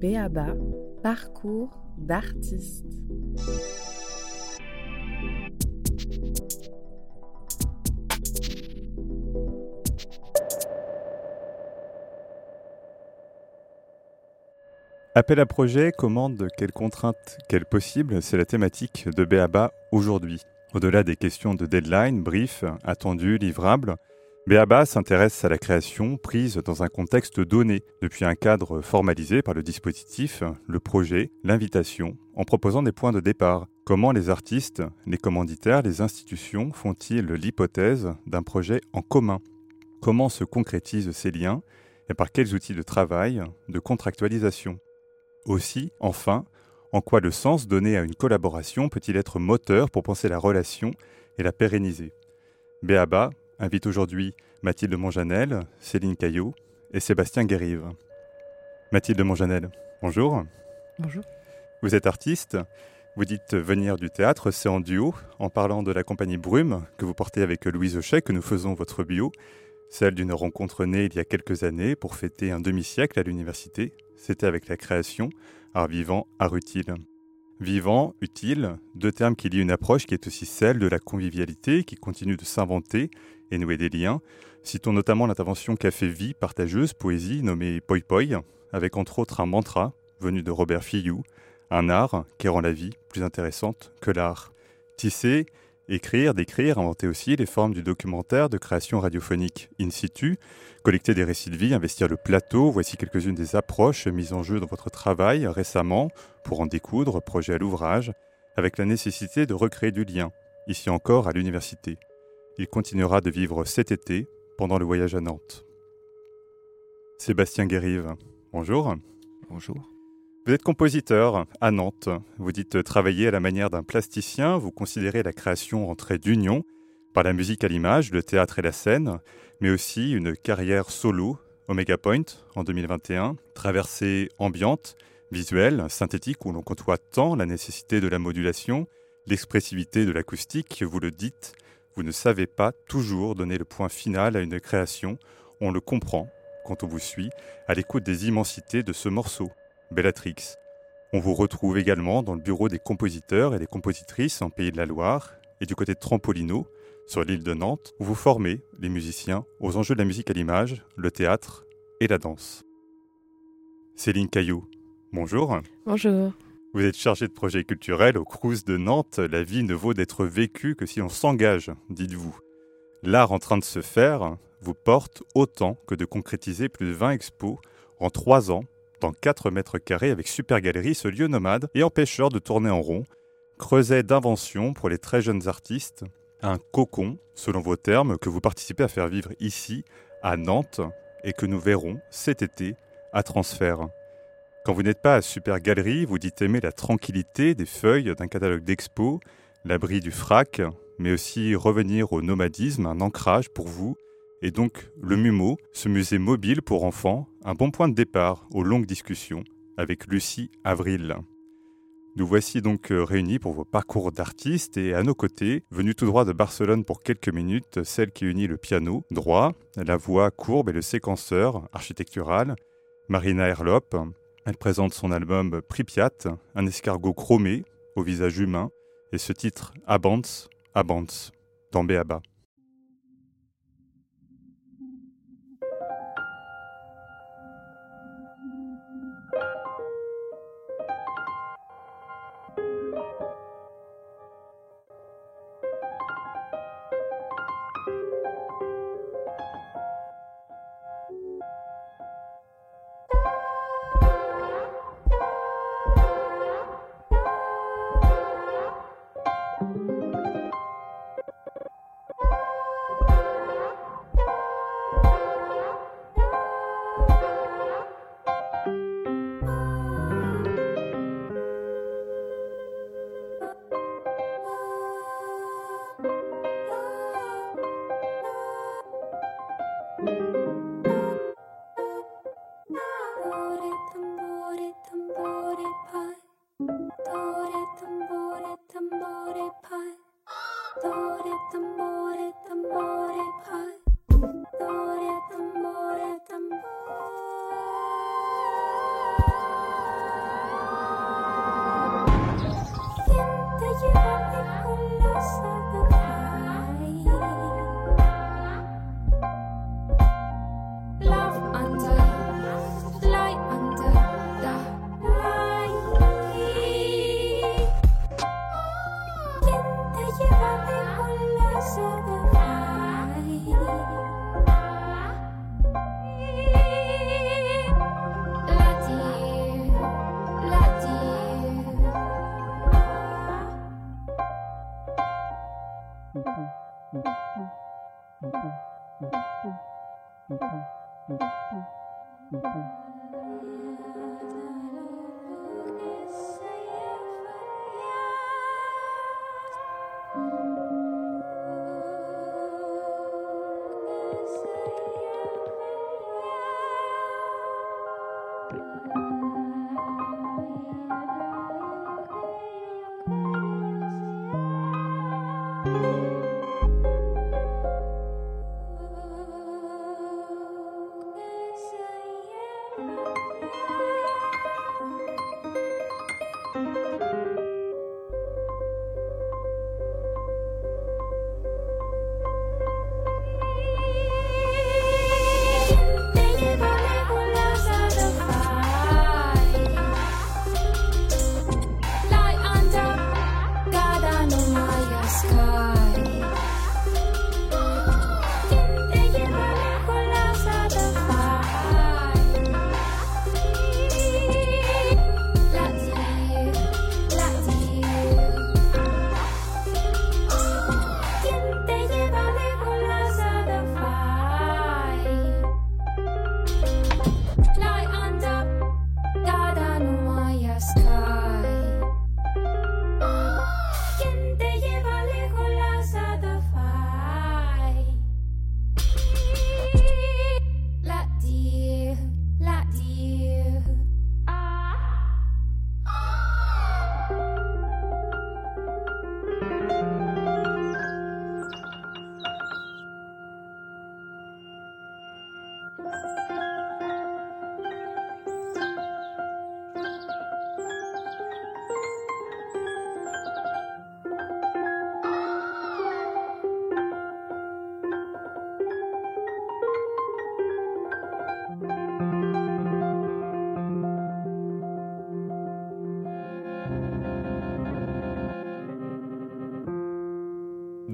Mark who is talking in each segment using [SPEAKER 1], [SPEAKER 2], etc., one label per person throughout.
[SPEAKER 1] Béaba, parcours d'artiste.
[SPEAKER 2] Appel à projet, commande, quelles contraintes, quelles possibles, c'est la thématique de Béaba aujourd'hui. Au-delà des questions de deadline, brief, attendu, livrable, Béaba s'intéresse à la création prise dans un contexte donné, depuis un cadre formalisé par le dispositif, le projet, l'invitation, en proposant des points de départ. Comment les artistes, les commanditaires, les institutions font-ils l'hypothèse d'un projet en commun? Comment se concrétisent ces liens et par quels outils de travail, de contractualisation? Aussi, enfin, en quoi le sens donné à une collaboration peut-il être moteur pour penser la relation et la pérenniser? Béaba invite aujourd'hui Mathilde Monjanel, Céline Caillot et Sébastien Guérive. Mathilde Monjanel, bonjour.
[SPEAKER 3] Bonjour.
[SPEAKER 2] Vous êtes artiste, vous dites venir du théâtre, c'est en duo, en parlant de la compagnie Brume que vous portez avec Louise Auchet, que nous faisons votre bio, celle d'une rencontre née il y a quelques années pour fêter un demi-siècle à l'université. C'était avec la création Art vivant, art utile. Vivant, utile, deux termes qui lient une approche qui est aussi celle de la convivialité, qui continue de s'inventer et nouer des liens. Citons notamment l'intervention Café Vie, partageuse, poésie, nommée Poi Poi, avec entre autres un mantra venu de Robert Fillou, un art qui rend la vie plus intéressante que l'art. Tisser Écrire, décrire, inventer aussi les formes du documentaire de création radiophonique in situ, collecter des récits de vie, investir le plateau, voici quelques-unes des approches mises en jeu dans votre travail récemment pour en découdre, projet à l'ouvrage, avec la nécessité de recréer du lien, ici encore à l'université. Il continuera de vivre cet été pendant le voyage à Nantes. Sébastien Guérive, bonjour.
[SPEAKER 3] Bonjour.
[SPEAKER 2] Vous êtes compositeur à Nantes. Vous dites travailler à la manière d'un plasticien. Vous considérez la création en trait d'union par la musique à l'image, le théâtre et la scène, mais aussi une carrière solo, Omega Point, en 2021, traversée ambiante, visuelle, synthétique, où l'on côtoie tant la nécessité de la modulation, l'expressivité de l'acoustique, vous le dites, vous ne savez pas toujours donner le point final à une création, on le comprend quand on vous suit, à l'écoute des immensités de ce morceau. Bellatrix. On vous retrouve également dans le bureau des compositeurs et des compositrices en Pays de la Loire et du côté de Trampolino, sur l'île de Nantes, où vous formez les musiciens aux enjeux de la musique à l'image, le théâtre et la danse. Céline Caillou, bonjour.
[SPEAKER 3] Bonjour.
[SPEAKER 2] Vous êtes chargée de projets culturels au Crous de Nantes. La vie ne vaut d'être vécue que si on s'engage, dites-vous. L'art en train de se faire vous porte autant que de concrétiser plus de 20 expos en trois ans dans 4 mètres carrés avec Super Galerie, ce lieu nomade et empêcheur de tourner en rond, creuset d'invention pour les très jeunes artistes, un cocon, selon vos termes, que vous participez à faire vivre ici, à Nantes, et que nous verrons cet été à transfert. Quand vous n'êtes pas à Super Galerie, vous dites aimer la tranquillité des feuilles d'un catalogue d'expo, l'abri du frac, mais aussi revenir au nomadisme, un ancrage pour vous, et donc le MUMO, ce musée mobile pour enfants, un bon point de départ aux longues discussions avec Lucie Avril. Nous voici donc euh, réunis pour vos parcours d'artistes et à nos côtés, venue tout droit de Barcelone pour quelques minutes, celle qui unit le piano droit, la voix courbe et le séquenceur architectural, Marina Erlop. Elle présente son album Pripyat, un escargot chromé au visage humain, et ce titre Abans, Abans, dans Béaba.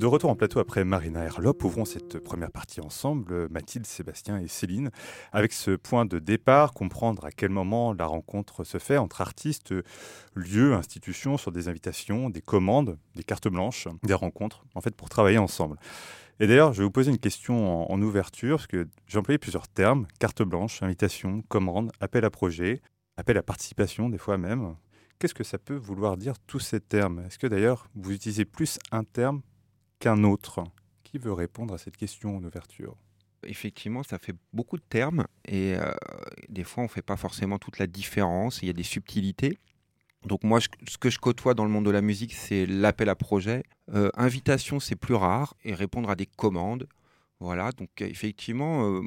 [SPEAKER 2] De retour en plateau après Marina Herlop, ouvrons cette première partie ensemble, Mathilde, Sébastien et Céline, avec ce point de départ, comprendre à quel moment la rencontre se fait entre artistes, lieux, institutions, sur des invitations, des commandes, des cartes blanches, des rencontres, en fait, pour travailler ensemble. Et d'ailleurs, je vais vous poser une question en, en ouverture, parce que j'ai employé plusieurs termes, carte blanche, invitation, commande, appel à projet, appel à participation, des fois même. Qu'est-ce que ça peut vouloir dire tous ces termes? Est-ce que d'ailleurs vous utilisez plus un terme qu'un autre. Qui veut répondre à cette question en ouverture
[SPEAKER 3] Effectivement, ça fait beaucoup de termes et euh, des fois on ne fait pas forcément toute la différence, il y a des subtilités. Donc moi, ce que je côtoie dans le monde de la musique, c'est l'appel à projet. Euh, invitation, c'est plus rare et répondre à des commandes. Voilà, donc effectivement, euh,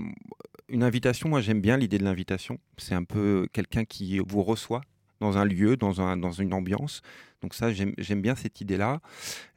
[SPEAKER 3] une invitation, moi j'aime bien l'idée de l'invitation. C'est un peu quelqu'un qui vous reçoit dans un lieu, dans, un, dans une ambiance. Donc ça, j'aime bien cette idée-là.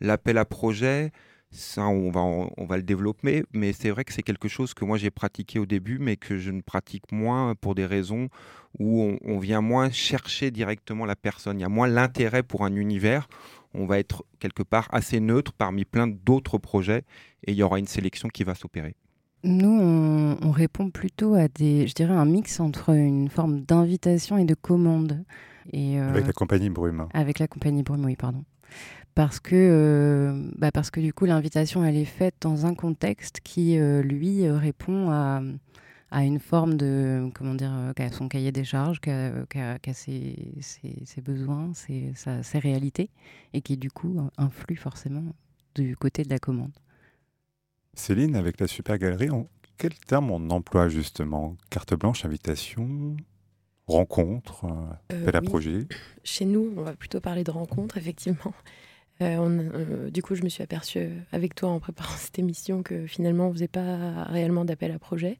[SPEAKER 3] L'appel à projet, ça, on va, on va le développer, mais c'est vrai que c'est quelque chose que moi j'ai pratiqué au début, mais que je ne pratique moins pour des raisons où on, vient moins chercher directement la personne. Il y a moins l'intérêt pour un univers. On va être quelque part assez neutre parmi plein d'autres projets et il y aura une sélection qui va s'opérer.
[SPEAKER 1] Nous, on, on, répond plutôt à des, je dirais, un mix entre une forme d'invitation et de commande.
[SPEAKER 2] Euh, avec la compagnie Brume.
[SPEAKER 1] Avec la compagnie Brume, oui, pardon. Parce que, euh, bah parce que du coup, l'invitation, elle est faite dans un contexte qui, euh, lui, répond à, à, une forme de, comment dire, à son cahier des charges, qu'à ses, ses, ses, besoins, ses, ses réalités, et qui, du coup, influe forcément du côté de la commande.
[SPEAKER 2] Céline, avec la Super Galerie, quel terme on emploie justement Carte blanche, invitation rencontre, euh, appel à projet?
[SPEAKER 4] Chez nous, on va plutôt parler de rencontre, effectivement. Euh, euh, du coup, je me suis aperçue avec toi en préparant cette émission que finalement, on ne faisait pas réellement d'appel à projet,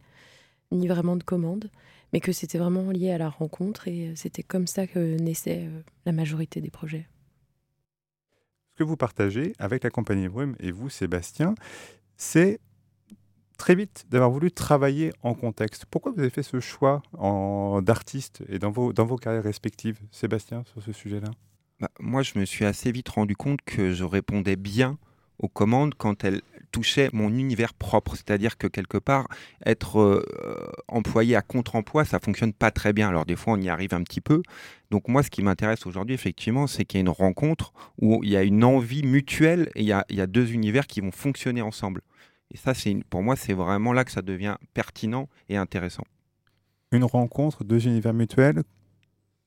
[SPEAKER 4] ni vraiment de commande, mais que c'était vraiment lié à la rencontre et c'était comme ça que naissait la majorité des projets.
[SPEAKER 2] Ce que vous partagez avec la compagnie Brume et vous, Sébastien, c'est très vite d'avoir voulu travailler en contexte. Pourquoi vous avez fait ce choix d'artiste et dans vos, dans vos carrières respectives, Sébastien, sur ce sujet-là?
[SPEAKER 3] Bah, Moi, je me suis assez vite rendu compte que je répondais bien aux commandes quand elles touchaient mon univers propre. C'est-à-dire que quelque part, être euh, employé à contre-emploi, ça fonctionne pas très bien. Alors des fois, on y arrive un petit peu. Donc moi, ce qui m'intéresse aujourd'hui, effectivement, c'est qu'il y a une rencontre où il y a une envie mutuelle et il y a, il y a deux univers qui vont fonctionner ensemble. Et ça, c'est pour moi, c'est vraiment là que ça devient pertinent et intéressant.
[SPEAKER 2] Une rencontre, deux univers mutuels,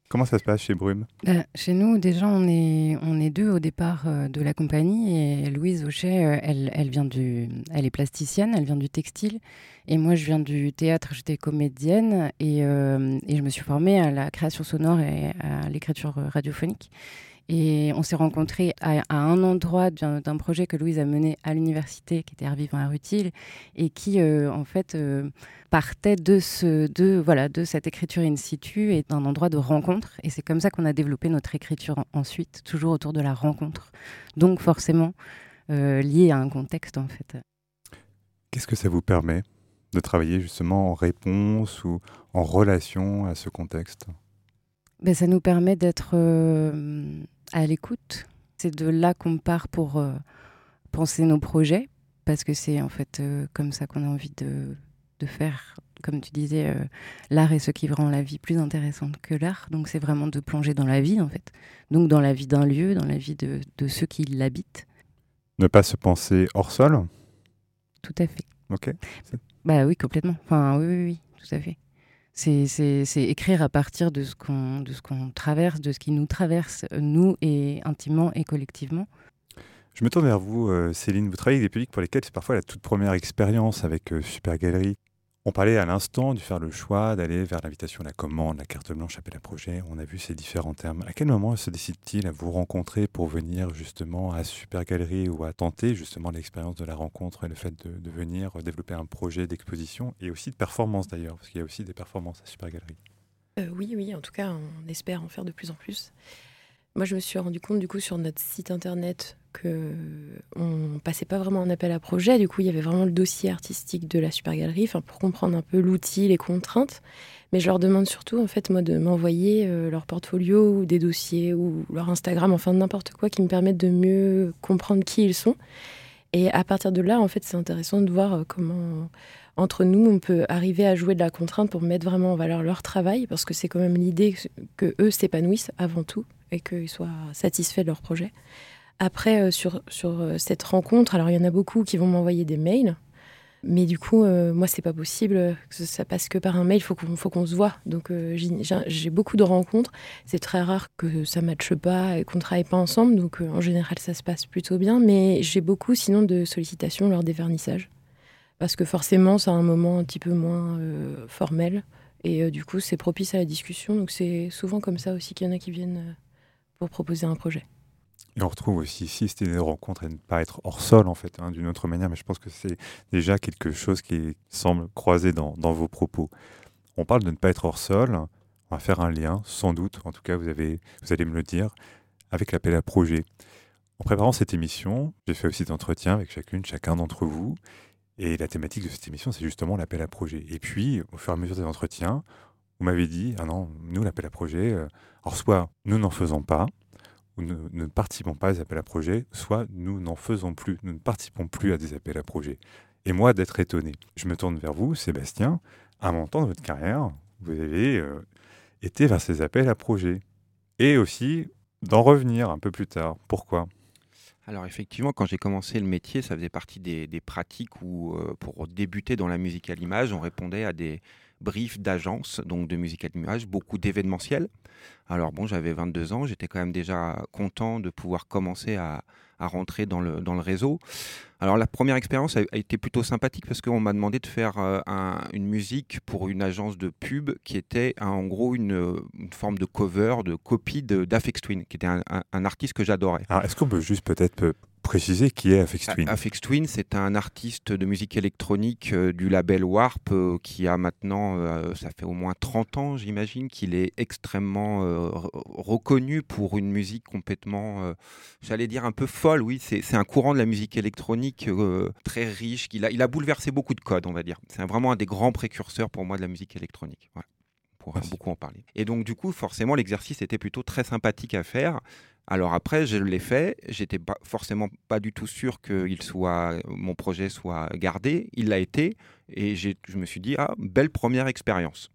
[SPEAKER 2] Comment ça se passe chez Brume?
[SPEAKER 1] Bah, Chez nous, déjà, on est, on est deux au départ euh, de la compagnie. Et Louise Auchet, euh, elle, elle, vient du, elle est plasticienne, elle vient du textile. Et moi, je viens du théâtre, j'étais comédienne. Et, euh, et, je me suis formée à la création sonore et à l'écriture radiophonique. Et on s'est rencontrés à, un endroit d'un projet que Louise a mené à l'université, qui était Vivant à Rutile, et qui, euh, en fait, euh, partait de, ce, de, voilà, de cette écriture in situ et d'un endroit de rencontre. Et c'est comme ça qu'on a développé notre écriture ensuite, toujours autour de la rencontre. Donc, forcément, euh, lié à un contexte, en fait.
[SPEAKER 2] Qu'est-ce que ça vous permet de travailler justement en réponse ou en relation à ce contexte?
[SPEAKER 1] Ben, Ça nous permet d'être à l'écoute. C'est de là qu'on part pour euh, penser nos projets, parce que c'est en fait euh, comme ça qu'on a envie de, de, faire, comme tu disais, euh, l'art est ce qui rend la vie plus intéressante que l'art. Donc c'est vraiment de plonger dans la vie, en fait. Donc dans la vie d'un lieu, dans la vie de, de ceux qui l'habitent.
[SPEAKER 2] Ne pas se penser hors sol?
[SPEAKER 1] Tout à fait.
[SPEAKER 2] Ok.
[SPEAKER 1] Bah oui, complètement. Enfin, oui, oui, oui tout à fait. C'est écrire à partir de ce qu'on traverse, de ce qui nous traverse, nous, et intimement et collectivement.
[SPEAKER 2] Je me tourne vers vous, euh, Céline. Vous travaillez avec des publics pour lesquels c'est parfois la toute première expérience avec euh, Super Galerie. On parlait à l'instant de faire le choix d'aller vers l'invitation la commande, la carte blanche, appel à projet. On a vu ces différents termes. À quel moment se décide-t-il à vous rencontrer pour venir justement à Super Galerie ou à tenter justement l'expérience de la rencontre et le fait de, venir développer un projet d'exposition et aussi de performance d'ailleurs, parce qu'il y a aussi des performances à Super Galerie
[SPEAKER 4] euh, Oui, oui, en tout cas, on espère en faire de plus en plus. Moi, je me suis rendu compte du coup sur notre site internet que on passait pas vraiment un appel à projet. Du coup, il y avait vraiment le dossier artistique de la super galerie, pour comprendre un peu l'outil, les contraintes. Mais je leur demande surtout, en fait, moi, de m'envoyer euh, leur portfolio ou des dossiers ou leur Instagram, enfin n'importe quoi qui me permette de mieux comprendre qui ils sont. Et à partir de là, en fait, c'est intéressant de voir euh, comment entre nous, on peut arriver à jouer de la contrainte pour mettre vraiment en valeur leur travail, parce que c'est quand même l'idée que eux s'épanouissent avant tout et qu'ils soient satisfaits de leur projet. Après, euh, sur, sur euh, cette rencontre, alors il y en a beaucoup qui vont m'envoyer des mails. Mais du coup, euh, moi, c'est pas possible que ça passe que par un mail. Il faut qu'on faut se voit. Donc, j'ai beaucoup de rencontres. C'est très rare que ça matche pas et qu'on travaille pas ensemble. Donc, en général, ça se passe plutôt bien. Mais j'ai beaucoup, sinon, de sollicitations lors des vernissages. Parce que forcément, c'est un moment un petit peu moins formel. Et du coup, c'est propice à la discussion. Donc, c'est souvent comme ça aussi qu'il y en a qui viennent pour proposer un projet.
[SPEAKER 2] Et on retrouve aussi ici c'était des rencontres et ne pas être hors sol, en fait, hein, d'une autre manière, mais je pense que c'est déjà quelque chose qui semble croiser dans, vos propos. On parle de ne pas être hors sol, on va faire un lien, sans doute, en tout cas, vous, avez, vous allez me le dire, avec l'appel à projet. En préparant cette émission, j'ai fait aussi d'entretiens avec chacune, chacun d'entre vous, et la thématique de cette émission, c'est justement l'appel à projet. Et puis, au fur et à mesure des entretiens, vous m'avez dit, ah non, nous, l'appel à projet, euh, alors soit nous n'en faisons pas, ou ne, participons pas à des appels à projets, soit nous n'en faisons plus, nous ne participons plus à des appels à projets. Et moi, d'être étonné. Je me tourne vers vous, Sébastien. À un moment de votre carrière, vous avez euh, été vers ces appels à projets. Et aussi d'en revenir un peu plus tard. Pourquoi?
[SPEAKER 3] Alors effectivement, quand j'ai commencé le métier, ça faisait partie des, pratiques où, euh, pour débuter dans la musique à l'image, on répondait à des, brief d'agence, donc de musique à l'image, beaucoup d'événementiels. Alors bon, j'avais 22 ans, j'étais quand même déjà content de pouvoir commencer à, rentrer dans le, dans le réseau. Alors la première expérience a, été plutôt sympathique parce qu'on m'a demandé de faire euh, une musique pour une agence de pub qui était en gros une, forme de cover, de copie d'Afex Twin, qui était un, un artiste que j'adorais.
[SPEAKER 2] Est-ce qu'on peut juste peut-être préciser qui est Afex Twin
[SPEAKER 3] Afex Twin, c'est un artiste de musique électronique euh, du label Warp euh, qui a maintenant, euh, ça fait au moins 30 ans, j'imagine, qu'il est extrêmement reconnu pour une musique complètement, j'allais dire un peu folle, oui. C'est un courant de la musique électronique très riche. Il a, il a bouleversé beaucoup de codes, on va dire. C'est vraiment un des grands précurseurs pour moi de la musique électronique. Pour beaucoup en parler. Et donc, du coup, forcément, l'exercice était plutôt très sympathique à faire. Alors après, je l'ai fait. J'étais pas forcément pas du tout sûr que mon projet soit gardé. Il l'a été, et je me suis dit ah belle première expérience.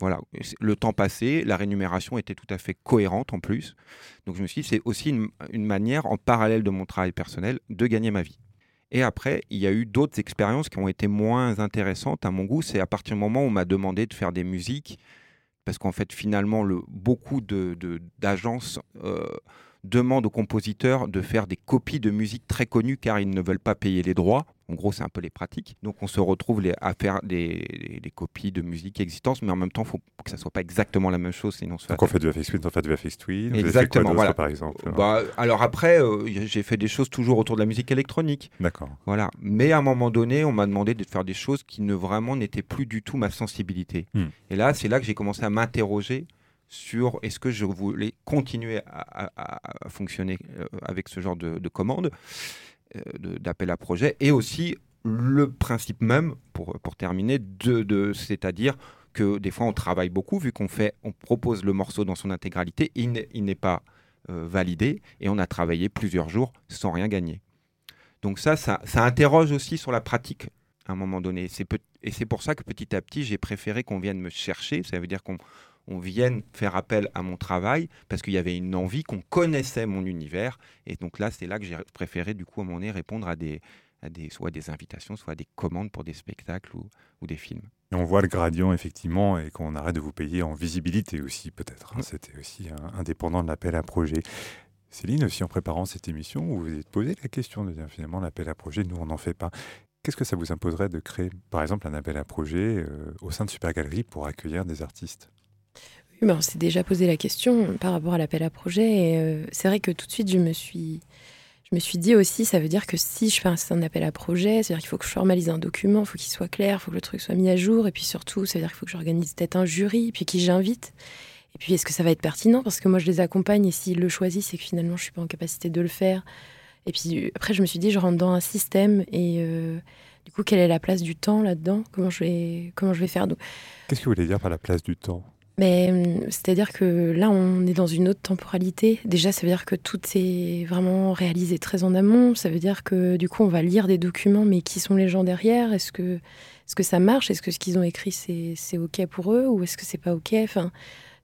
[SPEAKER 3] Voilà, le temps passé, la rémunération était tout à fait cohérente en plus. Donc je me suis dit c'est aussi une, manière en parallèle de mon travail personnel de gagner ma vie. Et après, il y a eu d'autres expériences qui ont été moins intéressantes à mon goût. C'est à partir du moment où on m'a demandé de faire des musiques, parce qu'en fait, finalement, le, beaucoup d'agences de, euh, demandent aux compositeurs de faire des copies de musique très connues car ils ne veulent pas payer les droits. En gros, c'est un peu les pratiques. Donc, on se retrouve à faire des, copies de musique existantes, mais en même temps, il faut que ça soit pas exactement la même chose, sinon.
[SPEAKER 2] Donc, on fait du FX Twin, on fait du FX Twin.
[SPEAKER 3] Exactement.
[SPEAKER 2] voilà. par exemple.
[SPEAKER 3] Bah, alors après, euh, j'ai fait des choses toujours autour de la musique électronique.
[SPEAKER 2] D'accord.
[SPEAKER 3] Voilà. Mais à un moment donné, on m'a demandé de faire des choses qui ne vraiment n'étaient plus du tout ma sensibilité. Hmm. Et là, c'est là que j'ai commencé à m'interroger sur est-ce que je voulais continuer à, fonctionner euh, avec ce genre de, de commandes, euh, d'appel à projet, et aussi le principe même, pour, pour terminer, de, de c'est-à-dire que des fois on travaille beaucoup, vu qu'on on propose le morceau dans son intégralité, il n'est pas euh, validé, et on a travaillé plusieurs jours sans rien gagner. Donc ça, ça, ça interroge aussi sur la pratique à un moment donné. Et c'est pour ça que petit à petit, j'ai préféré qu'on vienne me chercher. Ça veut dire qu'on on vienne faire appel à mon travail parce qu'il y avait une envie qu'on connaissait mon univers. Et donc là, c'est là que j'ai préféré, du coup, à mon nez, répondre à des, à des, soit des invitations, soit des commandes pour des spectacles ou, des films.
[SPEAKER 2] Et on voit le gradient, effectivement, et qu'on arrête de vous payer en visibilité aussi, peut-être. Hein. C'était aussi indépendant de l'appel à projet. Céline, aussi en préparant cette émission, vous vous êtes posé la question de dire finalement l'appel à projet, nous on n'en fait pas. Qu'est-ce que ça vous imposerait de créer, par exemple, un appel à projet euh, au sein de Super Galerie pour accueillir des artistes?
[SPEAKER 4] On s'est déjà posé la question par rapport à l'appel à projet. Et euh, c'est vrai que tout de suite, je me suis, je me suis dit aussi, ça veut dire que si je fais un, appel à projet, c'est-à-dire qu'il faut que je formalise un document, il faut qu'il soit clair, il faut que le truc soit mis à jour. Et puis surtout, ça veut dire qu'il faut que j'organise peut-être un jury, puis qui j'invite. Et puis, est-ce que ça va être pertinent? Parce que moi, je les accompagne et s'ils le choisissent, c'est que finalement, je suis pas en capacité de le faire. Et puis après, je me suis dit, je rentre dans un système et euh, du coup, quelle est la place du temps là-dedans? Comment je vais, comment je vais faire?
[SPEAKER 2] Qu'est-ce que vous voulez dire par la place du temps?
[SPEAKER 4] Mais hum, c'est-à-dire que là, on est dans une autre temporalité. Déjà, ça veut dire que tout est vraiment réalisé très en amont. Ça veut dire que du coup, on va lire des documents, mais qui sont les gens derrière? Est-ce que, est que ça marche? Est-ce que ce qu'ils ont écrit, c'est OK pour eux Ou est-ce que c'est pas OK? Enfin,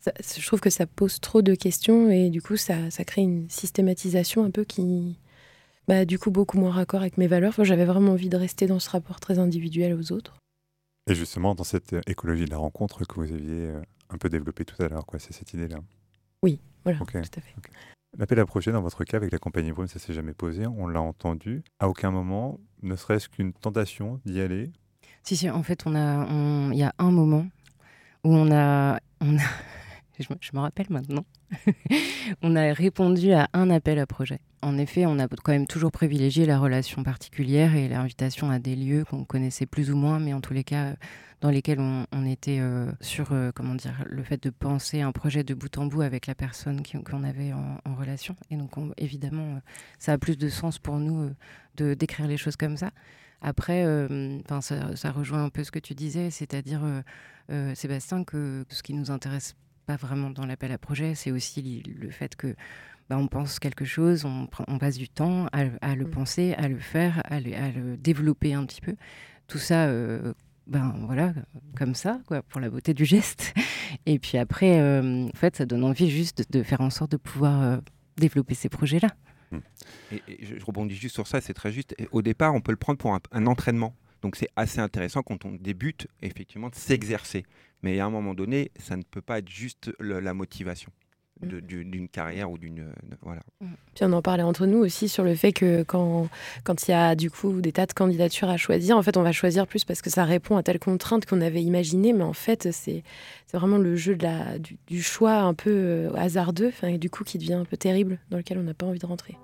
[SPEAKER 4] Je trouve que ça pose trop de questions et du coup, ça, ça crée une systématisation un peu qui, bah, du coup, beaucoup moins raccord avec mes valeurs. J'avais vraiment envie de rester dans ce rapport très individuel aux autres.
[SPEAKER 2] Et justement, dans cette écologie de la rencontre que vous aviez euh, un peu développé tout à l'heure, quoi. C'est cette idée-là.
[SPEAKER 4] Oui, voilà, tout à fait.
[SPEAKER 2] L'appel à projet, dans votre cas, avec la compagnie Brune, ça s'est jamais posé. On l'a entendu. À aucun moment, ne serait-ce qu'une tentation d'y aller?
[SPEAKER 1] Si, si. En fait, on a, il y a un moment où on a, on a je, me rappelle maintenant, on a répondu à un appel à projet. En effet, on a quand même toujours privilégié la relation particulière et l'invitation à des lieux qu'on connaissait plus ou moins, mais en tous les cas dans lesquels on, était euh, sur euh, comment dire le fait de penser un projet de bout en bout avec la personne qu'on avait en, relation. Et donc évidemment, euh, ça a plus de sens pour nous de décrire les choses comme ça. Après, ça, rejoint un peu ce que tu disais, c'est-à-dire Sébastien que ce qui nous intéresse pas vraiment dans l'appel à projet, c'est aussi le fait que bah, on pense quelque chose, on, on passe du temps à, le mm. penser, à le faire, à le, développer un petit peu. Tout ça, euh, ben voilà, comme ça, quoi, pour la beauté du geste. Et puis après, euh, en fait, ça donne envie juste de, faire en sorte de pouvoir euh, développer ces projets-là.
[SPEAKER 3] Mm. Et, je rebondis juste sur ça, c'est très juste. au départ, on peut le prendre pour un entraînement. Donc c'est assez intéressant quand on débute effectivement de s'exercer. Mais à un moment donné, ça ne peut pas être juste la motivation mm. d'une carrière ou d'une voilà.
[SPEAKER 4] Mm. Puis on en parlait entre nous aussi sur le fait que quand quand il y a du coup des tas de candidatures à choisir, en fait on va choisir plus parce que ça répond à telle contrainte qu'on avait imaginée, mais en fait c'est vraiment le jeu de la du, du choix un peu euh, hasardeux, et du coup qui devient un peu terrible dans lequel on n'a pas envie de rentrer.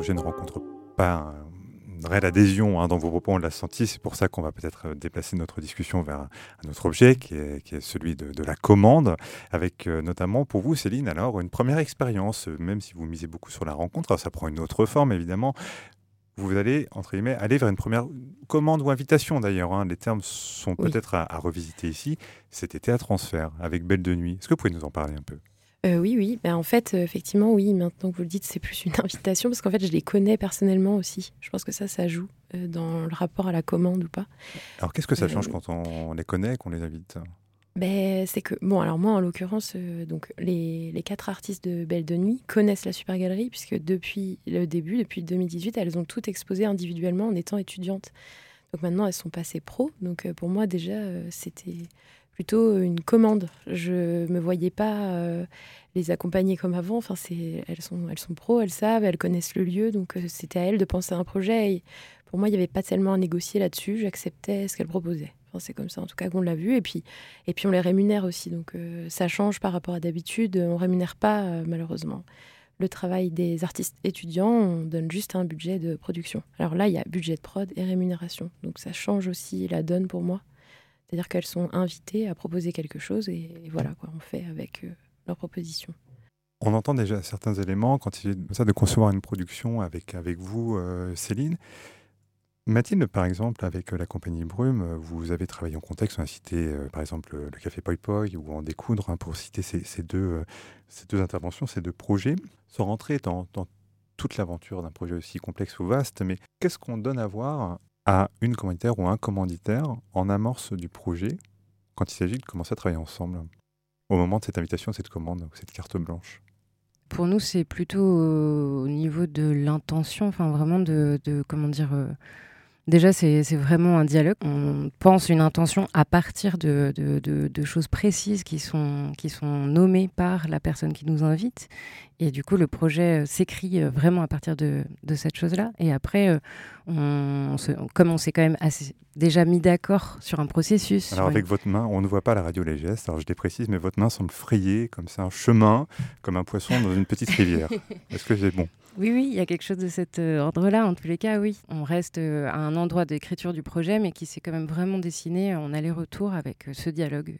[SPEAKER 2] Projet ne rencontre pas une réelle adhésion hein, dans vos propos, on l'a senti. C'est pour ça qu'on va peut-être déplacer notre discussion vers un autre objet qui est, celui de, la commande, avec euh, notamment pour vous, Céline, alors une première expérience, même si vous misez beaucoup sur la rencontre, ça prend une autre forme évidemment. Vous allez, entre guillemets, aller vers une première commande ou invitation d'ailleurs. Hein. Les termes sont peut-être à, à, revisiter ici. C'était à transfert avec Belle de Nuit. Est-ce que vous pouvez nous en parler un peu?
[SPEAKER 4] Euh, oui, oui. Ben, en fait, euh, effectivement, oui. Maintenant que vous le dites, c'est plus une invitation parce qu'en fait, je les connais personnellement aussi. Je pense que ça, ça joue euh, dans le rapport à la commande ou pas.
[SPEAKER 2] Alors, qu'est-ce que ça change quand on les connaît, qu'on les invite?
[SPEAKER 4] Ben, c'est que bon alors moi en l'occurrence donc les, les, quatre artistes de Belle de Nuit connaissent la Super Galerie puisque depuis le début depuis 2018 elles ont toutes exposé individuellement en étant étudiantes donc maintenant elles sont passées pro donc pour moi déjà c'était plutôt une commande. Je me voyais pas euh, les accompagner comme avant. Enfin, elles sont, elles sont pros, elles savent, elles connaissent le lieu, donc euh, c'était à elles de penser à un projet. Et pour moi, il n'y avait pas tellement à négocier là-dessus. J'acceptais ce qu'elles proposaient. Enfin, c'est comme ça, en tout cas, qu'on l'a vu. Et puis, et puis, on les rémunère aussi, donc euh, ça change par rapport à d'habitude. On rémunère pas, malheureusement. Le travail des artistes étudiants, on donne juste un budget de production. Alors là, il y a budget de prod et rémunération. Donc ça change aussi la donne pour moi. C'est-à-dire qu'elles sont invitées à proposer quelque chose et, voilà quoi, on fait avec euh, leurs propositions.
[SPEAKER 2] On entend déjà certains éléments quand il est ça de concevoir une production avec, avec vous, euh, Céline. Mathilde, par exemple, avec euh, la compagnie Brume, vous avez travaillé en contexte, on a cité par exemple le Café Poi Poi ou En Découdre, hein, pour citer ces, deux, ces deux interventions, ces deux projets, sans rentrer dans, dans toute l'aventure d'un projet aussi complexe ou vaste, mais qu'est-ce qu'on donne à voir à une commanditaire ou un commanditaire en amorce du projet quand il s'agit de commencer à travailler ensemble au moment de cette invitation, cette commande, cette carte blanche
[SPEAKER 1] Pour nous, c'est plutôt au niveau de l'intention, enfin vraiment de, comment dire, euh, Déjà, c'est vraiment un dialogue. On pense une intention à partir de, choses précises qui sont, qui sont nommées par la personne qui nous invite. Et du coup, le projet euh, s'écrit euh, vraiment à partir de, cette chose-là. Et après, euh, on, comme on s'est quand même assez, déjà mis d'accord sur un processus.
[SPEAKER 2] Alors, avec votre main, on ne voit pas la radio les gestes, alors je les précise, mais votre main semble frayer comme c'est un chemin, comme un poisson dans une petite rivière. Est-ce que c'est bon?
[SPEAKER 1] Oui, oui, il y a quelque chose de cet ordre-là. En tous les cas, oui. On reste à un endroit d'écriture du projet, mais qui s'est quand même vraiment dessiné en aller-retour avec ce dialogue.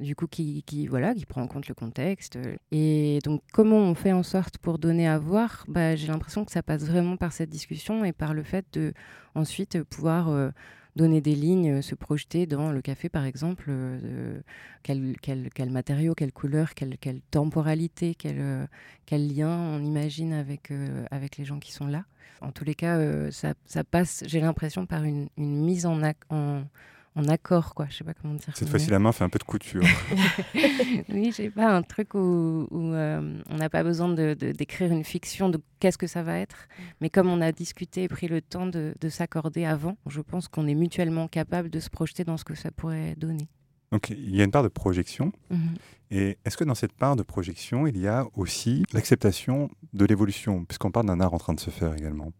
[SPEAKER 1] Du coup, qui, voilà, qui prend en compte le contexte. Et donc, comment on fait en sorte pour donner à voir? Bah, J'ai l'impression que ça passe vraiment par cette discussion et par le fait de ensuite pouvoir donner des lignes, se projeter dans le café, par exemple, euh, quel, quel, quel, matériau, quelle couleur, quelle, temporalité, quel, euh, lien on imagine avec, euh, avec les gens qui sont là. En tous les cas, ça, passe, j'ai l'impression, par une, mise en, en accord, quoi. Je sais pas comment dire.
[SPEAKER 2] Cette fois-ci, la main fait un peu de couture.
[SPEAKER 1] oui, j'ai pas un truc où, euh, on n'a pas besoin de, d'écrire une fiction de qu'est-ce que ça va être, mais comme on a discuté et pris le temps de, s'accorder avant, je pense qu'on est mutuellement capable de se projeter dans ce que ça pourrait donner.
[SPEAKER 2] Donc il y a une part de projection. Mhm. Et est-ce que dans cette part de projection, il y a aussi l'acceptation de l'évolution, puisqu'on parle d'un art en train de se faire également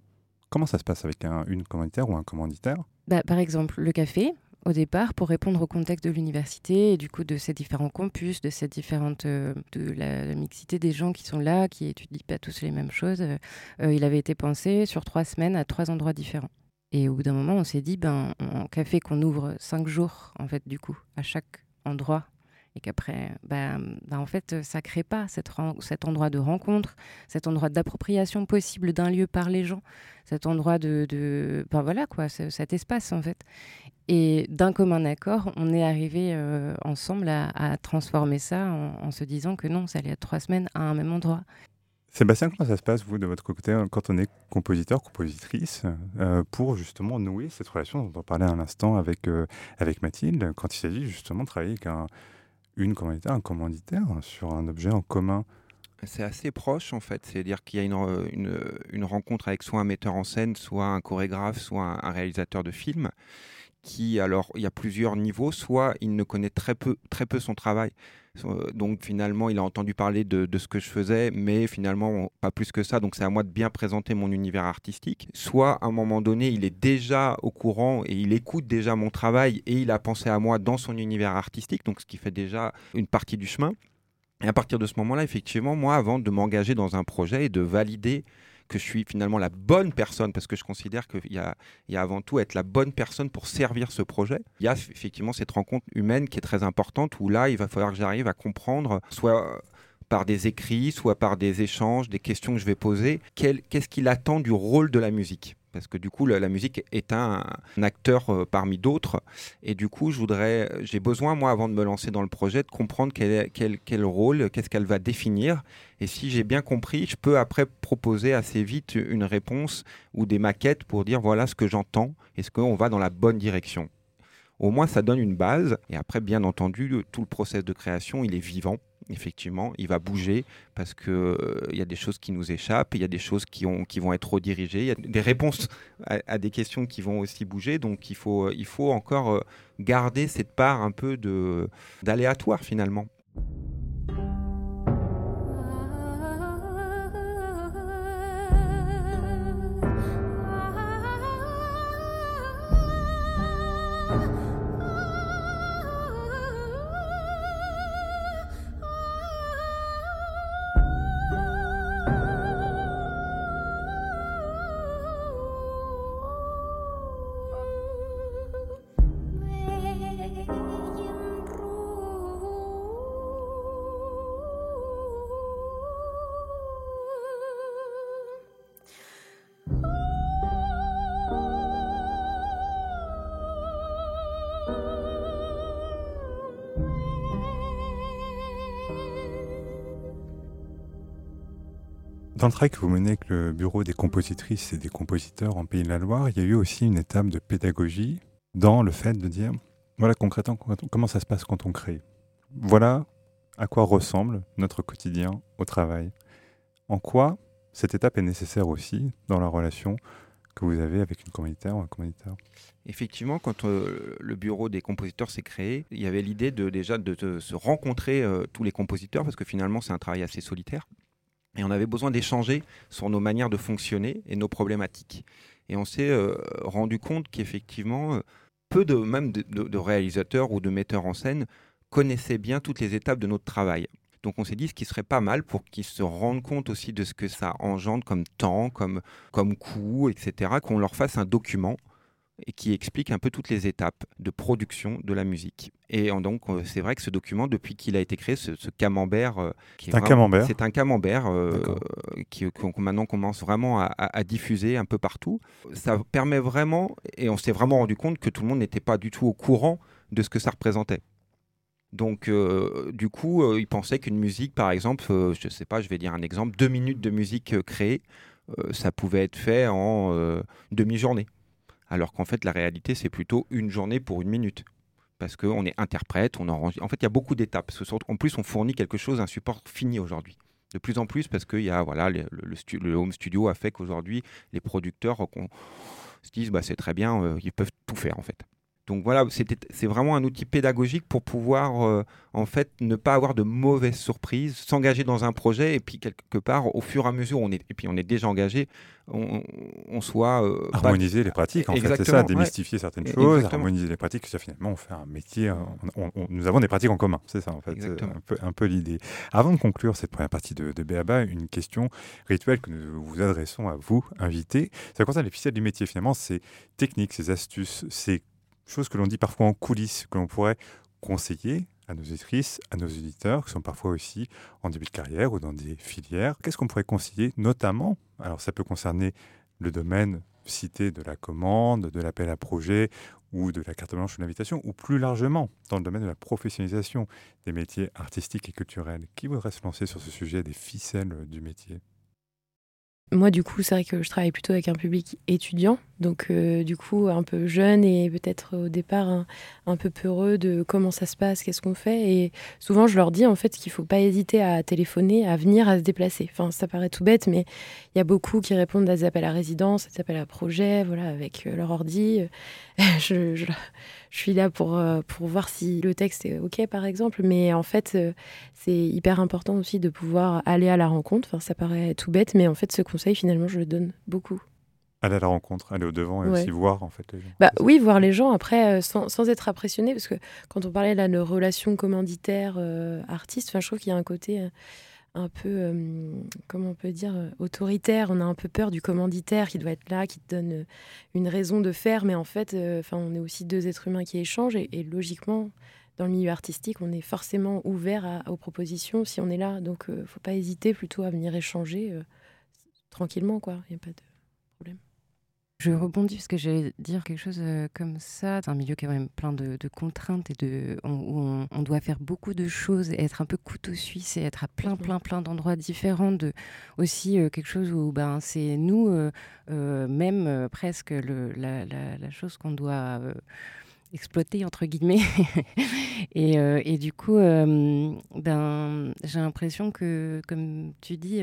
[SPEAKER 2] Comment ça se passe avec un, une commanditaire ou un commanditaire?
[SPEAKER 1] Bah, Par exemple, le café au départ pour répondre au contexte de l'université et du coup de ces différents campus, de cette différente euh, de la, mixité des gens qui sont là, qui étudient pas tous les mêmes choses. Euh, il avait été pensé sur trois semaines à trois endroits différents. Et au bout d'un moment, on s'est dit, ben, en café qu'on ouvre cinq jours, en fait, du coup, à chaque endroit et qu'après, bah, bah, en fait, ça crée pas cet endroit de rencontre, cet endroit d'appropriation possible d'un lieu par les gens, cet endroit de, ben voilà quoi, cet espace en fait. Et d'un commun accord, on est arrivé euh, ensemble à, transformer ça en, se disant que non, ça allait être trois semaines à un même endroit.
[SPEAKER 2] Sébastien, comment ça se passe, vous, de votre côté, hein, quand on est compositeur, compositrice, euh, pour justement nouer cette relation dont on parlait à l'instant avec, euh, avec Mathilde, quand il s'agit justement de travailler avec un, une commanditaire, un commanditaire sur un objet en commun.
[SPEAKER 3] C'est assez proche en fait, c'est-à-dire qu'il y a une, une, rencontre avec soit un metteur en scène, soit un chorégraphe, soit un, réalisateur de film, qui alors il y a plusieurs niveaux, soit il ne connaît très peu, très peu son travail, donc finalement, il a entendu parler de, ce que je faisais, mais finalement, pas plus que ça. Donc c'est à moi de bien présenter mon univers artistique. Soit à un moment donné, il est déjà au courant et il écoute déjà mon travail et il a pensé à moi dans son univers artistique, donc ce qui fait déjà une partie du chemin. Et à partir de ce moment-là, effectivement, moi, avant de m'engager dans un projet et de valider que je suis finalement la bonne personne, parce que je considère qu'il y a, avant tout être la bonne personne pour servir ce projet. Il y a effectivement cette rencontre humaine qui est très importante, où là, il va falloir que j'arrive à comprendre, soit par des écrits, soit par des échanges, des questions que je vais poser, qu'est-ce qu'il attend du rôle de la musique? Parce que du coup la, musique est un, acteur euh, parmi d'autres. Et du coup je voudrais j'ai besoin moi avant de me lancer dans le projet de comprendre quel, quel, quel rôle qu'est-ce qu'elle va définir. Et si j'ai bien compris je peux après proposer assez vite une réponse ou des maquettes pour dire voilà ce que j'entends est-ce qu'on va dans la bonne direction au moins ça donne une base et après bien entendu tout le process de création il est vivant effectivement, il va bouger parce qu'il euh, y a des choses qui nous échappent, il y a des choses qui, ont, qui vont être redirigées, il y a des réponses à, des questions qui vont aussi bouger. Donc il faut, il faut encore euh, garder cette part un peu d'aléatoire finalement.
[SPEAKER 2] Dans le travail que vous menez avec le bureau des compositrices et des compositeurs en Pays de la Loire, il y a eu aussi une étape de pédagogie dans le fait de dire, voilà concrètement comment ça se passe quand on crée. Voilà à quoi ressemble notre quotidien au travail. En quoi cette étape est nécessaire aussi dans la relation que vous avez avec une commanditaire ou un commanditaire?
[SPEAKER 3] Effectivement, quand euh, le bureau des compositeurs s'est créé, il y avait l'idée de déjà de, se rencontrer euh, tous les compositeurs parce que finalement c'est un travail assez solitaire. Et on avait besoin d'échanger sur nos manières de fonctionner et nos problématiques. Et on s'est euh, rendu compte qu'effectivement, euh, peu de même de, réalisateurs ou de metteurs en scène connaissaient bien toutes les étapes de notre travail. Donc on s'est dit ce qui serait pas mal pour qu'ils se rendent compte aussi de ce que ça engendre comme temps, comme, comme coût, etc., qu'on leur fasse un document et qui explique un peu toutes les étapes de production de la musique. Et donc, euh, c'est vrai que ce document, depuis qu'il a été créé, ce, camembert,
[SPEAKER 2] euh, c'est un camembert,
[SPEAKER 3] c'est un camembert euh, qui, qu'on maintenant commence vraiment à, diffuser un peu partout. Ça permet vraiment, et on s'est vraiment rendu compte que tout le monde n'était pas du tout au courant de ce que ça représentait. Donc, du coup, ils pensaient qu'une musique, par exemple, je ne sais pas, je vais dire un exemple, deux minutes de musique créée, ça pouvait être fait en demi-journée alors qu'en fait la réalité c'est plutôt une journée pour une minute parce qu'on est interprète, on En fait, il y a beaucoup d'étapes. En plus, on fournit quelque chose, un support fini aujourd'hui. De plus en plus, parce que y a, voilà, le, home studio a fait qu'aujourd'hui, les producteurs se disent bah, c'est très bien, euh, ils peuvent tout faire en fait. Donc voilà, c'est vraiment un outil pédagogique pour pouvoir euh, en fait ne pas avoir de mauvaises surprises, s'engager dans un projet et puis quelque part au fur et à mesure on est et puis on est déjà engagé, on, soit
[SPEAKER 2] euh, harmoniser les pratiques en fait, c'est ça, démystifier certaines choses, harmoniser les pratiques, ça finalement on fait un métier, nous avons des pratiques en commun, c'est ça en fait, un peu, un peu l'idée. Avant de conclure cette première partie de, de Béaba, une question rituelle que nous vous adressons à vous, invités, ça concerne les ficelles du métier finalement, ces techniques, ces astuces, ces chose que l'on dit parfois en coulisses, que l'on pourrait conseiller à nos éditrices, à nos éditeurs, qui sont parfois aussi en début de carrière ou dans des filières. Qu'est-ce qu'on pourrait conseiller, notamment, alors ça peut concerner le domaine cité de la commande, de l'appel à projet ou de la carte blanche ou l'invitation, ou plus largement dans le domaine de la professionnalisation des métiers artistiques et culturels? Qui voudrait se lancer sur ce sujet des ficelles du métier?
[SPEAKER 4] Moi, du coup, c'est vrai que je travaille plutôt avec un public étudiant, donc euh, du coup, un peu jeune et peut-être au départ un, peu peureux de comment ça se passe, qu'est-ce qu'on fait. Et souvent, je leur dis en fait qu'il ne faut pas hésiter à téléphoner, à venir, à se déplacer. Enfin, ça paraît tout bête, mais il y a beaucoup qui répondent à des appels à résidence, des appels à projet, voilà, avec euh, leur ordi. je, je, je suis là pour, euh, pour voir si le texte est OK, par exemple. Mais en fait, c'est hyper important aussi de pouvoir aller à la rencontre. Enfin, ça paraît tout bête, mais en fait, ce conseil, finalement, je le donne beaucoup.
[SPEAKER 2] Aller à la rencontre, aller au devant et aussi voir en fait les gens.
[SPEAKER 4] Bah, oui, voir les gens après euh, sans, sans, être impressionné parce que quand on parlait de la relation commanditaire artiste, je trouve qu'il y a un côté un peu, comment on peut dire, autoritaire. On a un peu peur du commanditaire qui doit être là, qui te donne une raison de faire. Mais en fait, enfin, on est aussi deux êtres humains qui échangent. Et, logiquement, dans le milieu artistique, on est forcément ouvert aux propositions si on est là. Donc, il ne faut pas hésiter plutôt à venir échanger tranquillement, quoi. Il n'y a pas de problème.
[SPEAKER 1] Je rebondis parce que j'allais dire quelque chose euh, comme ça. C'est un milieu qui est quand même plein de, contraintes et de, où on, doit faire beaucoup de choses et être un peu couteau suisse et être à plein, plein, plein d'endroits différents. De, aussi euh, quelque chose où ben, c'est nous, euh, même presque le, la, la, chose qu'on doit exploiter entre guillemets et, et, du coup ben j'ai l'impression que comme tu dis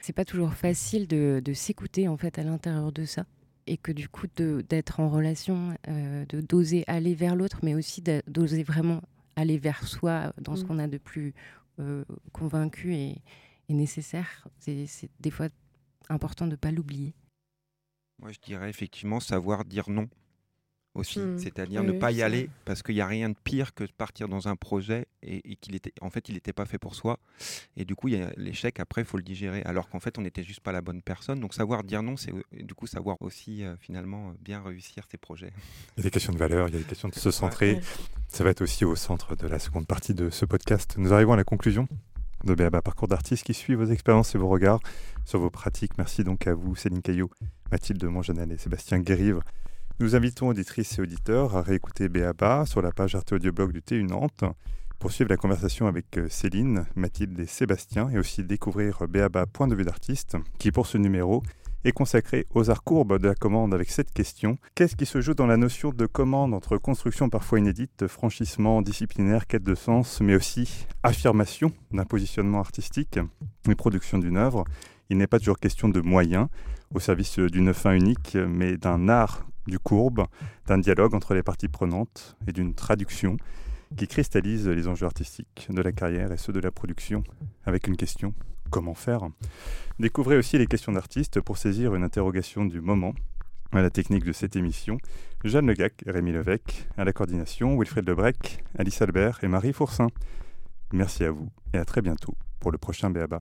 [SPEAKER 1] c'est pas toujours facile de, de s'écouter en fait à l'intérieur de ça et que du coup d'être en relation, euh, de d'oser aller vers l'autre, mais aussi d'oser vraiment aller vers soi dans ce mm. qu'on a de plus euh, convaincu et, et nécessaire. C'est des fois important de ne pas l'oublier.
[SPEAKER 3] Moi, je dirais effectivement savoir dire non aussi,
[SPEAKER 4] mmh.
[SPEAKER 3] c'est-à-dire ne pas y aller parce qu'il n'y a rien de pire que de partir dans un projet et, qu'il était, en fait, il n'était pas fait pour soi. Et du coup, il y a l'échec. Après, il faut le digérer. Alors qu'en fait, on n'était juste pas la bonne personne. Donc, savoir dire non, c'est du coup savoir aussi euh, finalement bien réussir ses projets.
[SPEAKER 2] Il y a des questions de valeur, il y a des questions de se centrer. Ça va être aussi au centre de la seconde partie de ce podcast. Nous arrivons à la conclusion de BABA Parcours d'artiste qui suit vos expériences et vos regards sur vos pratiques. Merci donc à vous, Céline Caillot, Mathilde Mongenel et Sébastien Guérive. Nous invitons auditrices et auditeurs à réécouter Béaba sur la page Arte Audioblog du TU Nantes pour suivre la conversation avec euh, Céline, Mathilde et Sébastien et aussi découvrir Béaba Point de vue d'artiste qui pour ce numéro est consacré aux arts courbes de la commande avec cette question. Qu'est-ce qui se joue dans la notion de commande entre construction parfois inédite, franchissement disciplinaire, quête de sens, mais aussi affirmation d'un positionnement artistique et production d'une œuvre? Il n'est pas toujours question de moyens au service d'une fin unique, mais d'un art du courbe, d'un dialogue entre les parties prenantes et d'une traduction qui cristallise les enjeux artistiques de la carrière et ceux de la production avec une question comment faire? Découvrez aussi les questions d'artistes pour saisir une interrogation du moment à la technique de cette émission. Jeanne Legac, Rémi Levesque, à la coordination, Wilfred Lebrec, Alice Albert et Marie Fourcin. Merci à vous et à très bientôt pour le prochain Béaba.